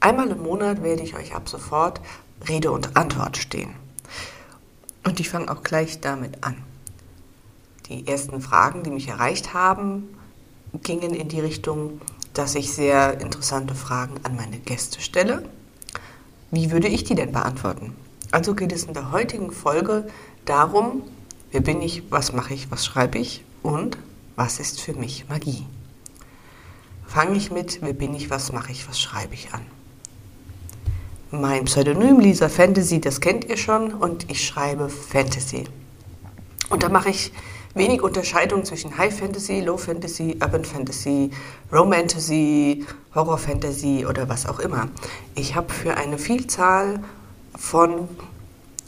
Einmal im Monat werde ich euch ab sofort Rede und Antwort stehen. Und ich fange auch gleich damit an. Die ersten Fragen, die mich erreicht haben, gingen in die Richtung, dass ich sehr interessante Fragen an meine Gäste stelle. Wie würde ich die denn beantworten? Also geht es in der heutigen Folge darum, wer bin ich, was mache ich, was schreibe ich und was ist für mich Magie. Fange ich mit, wer bin ich, was mache ich, was schreibe ich an. Mein Pseudonym Lisa Fantasy, das kennt ihr schon, und ich schreibe Fantasy. Und da mache ich wenig Unterscheidung zwischen High Fantasy, Low Fantasy, Urban Fantasy, Romantasy, Horror Fantasy oder was auch immer. Ich habe für eine Vielzahl von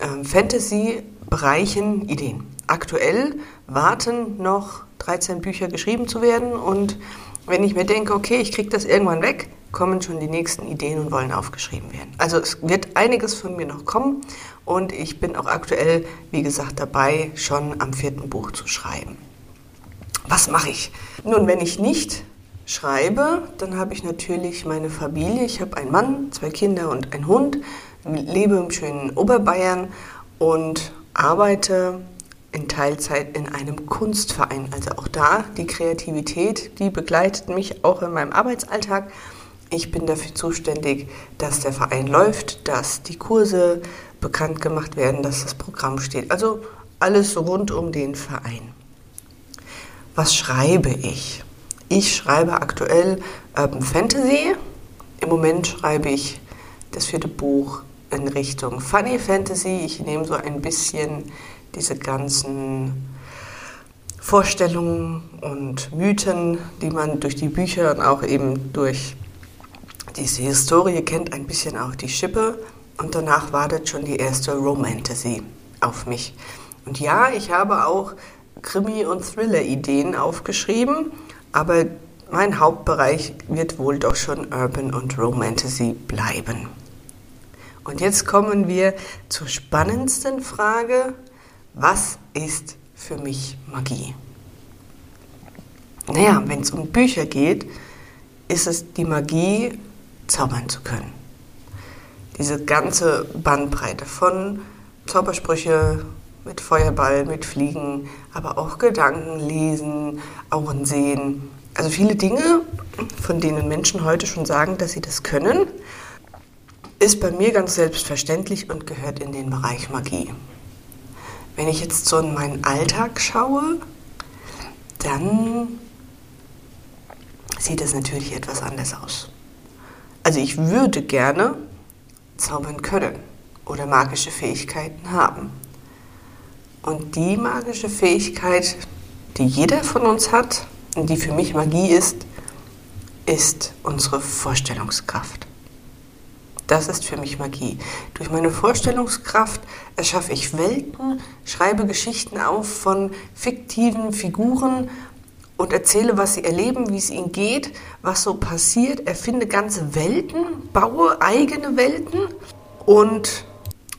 ähm, Fantasy-Bereichen Ideen. Aktuell warten noch 13 Bücher geschrieben zu werden und wenn ich mir denke, okay, ich kriege das irgendwann weg, kommen schon die nächsten Ideen und wollen aufgeschrieben werden. Also es wird einiges von mir noch kommen und ich bin auch aktuell, wie gesagt, dabei, schon am vierten Buch zu schreiben. Was mache ich? Nun, wenn ich nicht schreibe, dann habe ich natürlich meine Familie. Ich habe einen Mann, zwei Kinder und einen Hund, lebe im schönen Oberbayern und arbeite in Teilzeit in einem Kunstverein. Also auch da die Kreativität, die begleitet mich auch in meinem Arbeitsalltag. Ich bin dafür zuständig, dass der Verein läuft, dass die Kurse bekannt gemacht werden, dass das Programm steht. Also alles rund um den Verein. Was schreibe ich? Ich schreibe aktuell Urban Fantasy. Im Moment schreibe ich das vierte Buch in Richtung Funny Fantasy. Ich nehme so ein bisschen diese ganzen Vorstellungen und Mythen, die man durch die Bücher und auch eben durch diese Historie kennt ein bisschen auch die Schippe und danach wartet schon die erste Romantasy auf mich. Und ja, ich habe auch Krimi- und Thriller-Ideen aufgeschrieben, aber mein Hauptbereich wird wohl doch schon Urban und Romantasy bleiben. Und jetzt kommen wir zur spannendsten Frage. Was ist für mich Magie? Naja, wenn es um Bücher geht, ist es die Magie zaubern zu können. Diese ganze Bandbreite von Zaubersprüche mit Feuerball, mit Fliegen, aber auch Gedanken lesen, Augen sehen. Also viele Dinge, von denen Menschen heute schon sagen, dass sie das können, ist bei mir ganz selbstverständlich und gehört in den Bereich Magie. Wenn ich jetzt so in meinen Alltag schaue, dann sieht es natürlich etwas anders aus. Also ich würde gerne zaubern können oder magische Fähigkeiten haben. Und die magische Fähigkeit, die jeder von uns hat und die für mich Magie ist, ist unsere Vorstellungskraft. Das ist für mich Magie. Durch meine Vorstellungskraft erschaffe ich Welten, schreibe Geschichten auf von fiktiven Figuren und erzähle, was sie erleben, wie es ihnen geht, was so passiert, erfinde ganze Welten, baue eigene Welten und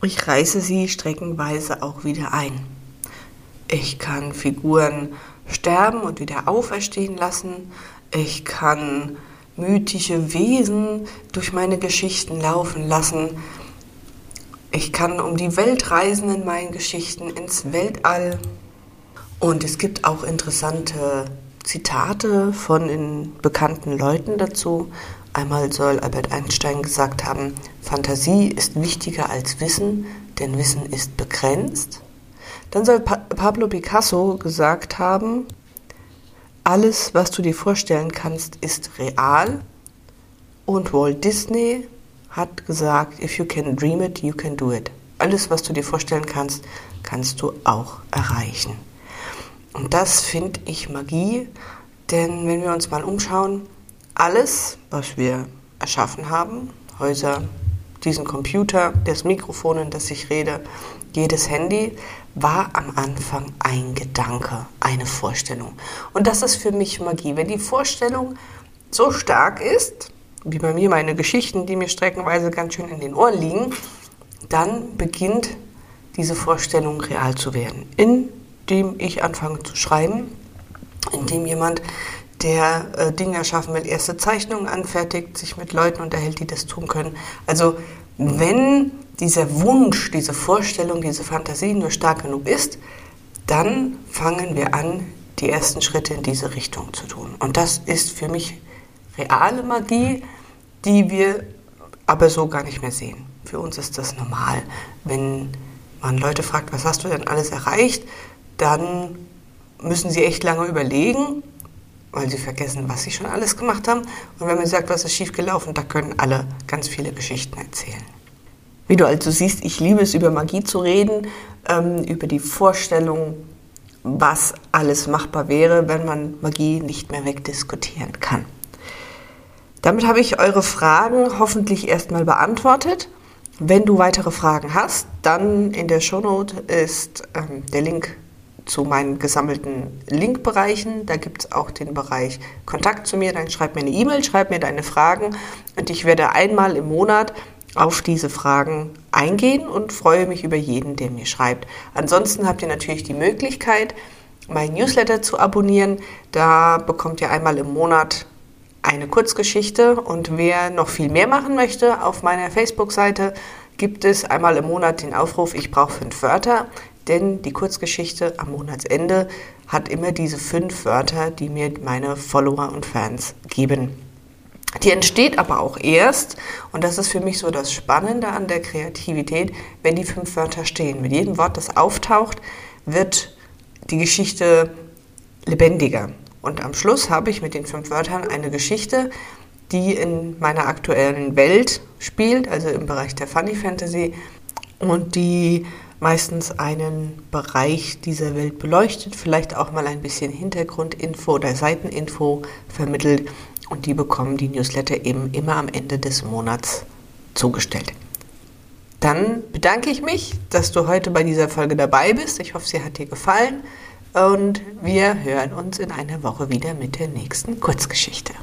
ich reiße sie streckenweise auch wieder ein. Ich kann Figuren sterben und wieder auferstehen lassen. Ich kann mythische Wesen durch meine Geschichten laufen lassen. Ich kann um die Welt reisen in meinen Geschichten, ins Weltall. Und es gibt auch interessante Zitate von bekannten Leuten dazu. Einmal soll Albert Einstein gesagt haben, Fantasie ist wichtiger als Wissen, denn Wissen ist begrenzt. Dann soll pa Pablo Picasso gesagt haben, alles, was du dir vorstellen kannst, ist real. Und Walt Disney hat gesagt, if you can dream it, you can do it. Alles, was du dir vorstellen kannst, kannst du auch erreichen. Und das finde ich Magie, denn wenn wir uns mal umschauen, alles, was wir erschaffen haben, Häuser, diesen Computer, das Mikrofon, in das ich rede, jedes Handy, war am Anfang ein Gedanke, eine Vorstellung. Und das ist für mich Magie. Wenn die Vorstellung so stark ist, wie bei mir meine Geschichten, die mir streckenweise ganz schön in den Ohren liegen, dann beginnt diese Vorstellung real zu werden, indem ich anfange zu schreiben, indem jemand, der äh, Dinge erschaffen will, erste Zeichnungen anfertigt, sich mit Leuten unterhält, die das tun können. Also wenn dieser Wunsch, diese Vorstellung, diese Fantasie nur stark genug ist, dann fangen wir an, die ersten Schritte in diese Richtung zu tun. Und das ist für mich reale Magie, die wir aber so gar nicht mehr sehen. Für uns ist das normal. Wenn man Leute fragt, was hast du denn alles erreicht, dann müssen sie echt lange überlegen, weil sie vergessen, was sie schon alles gemacht haben. Und wenn man sagt, was ist schiefgelaufen, da können alle ganz viele Geschichten erzählen. Wie du also siehst, ich liebe es, über Magie zu reden, ähm, über die Vorstellung, was alles machbar wäre, wenn man Magie nicht mehr wegdiskutieren kann. Damit habe ich eure Fragen hoffentlich erstmal beantwortet. Wenn du weitere Fragen hast, dann in der Shownote ist ähm, der Link zu meinen gesammelten Linkbereichen. Da gibt es auch den Bereich Kontakt zu mir. Dann schreib mir eine E-Mail, schreib mir deine Fragen und ich werde einmal im Monat auf diese Fragen eingehen und freue mich über jeden, der mir schreibt. Ansonsten habt ihr natürlich die Möglichkeit, mein Newsletter zu abonnieren. Da bekommt ihr einmal im Monat eine Kurzgeschichte und wer noch viel mehr machen möchte, auf meiner Facebook-Seite gibt es einmal im Monat den Aufruf, ich brauche fünf Wörter, denn die Kurzgeschichte am Monatsende hat immer diese fünf Wörter, die mir meine Follower und Fans geben. Die entsteht aber auch erst, und das ist für mich so das Spannende an der Kreativität, wenn die fünf Wörter stehen. Mit jedem Wort, das auftaucht, wird die Geschichte lebendiger. Und am Schluss habe ich mit den fünf Wörtern eine Geschichte, die in meiner aktuellen Welt spielt, also im Bereich der Funny Fantasy und die meistens einen Bereich dieser Welt beleuchtet, vielleicht auch mal ein bisschen Hintergrundinfo oder Seiteninfo vermittelt und die bekommen die Newsletter eben immer am Ende des Monats zugestellt. Dann bedanke ich mich, dass du heute bei dieser Folge dabei bist. Ich hoffe, sie hat dir gefallen. Und wir hören uns in einer Woche wieder mit der nächsten Kurzgeschichte.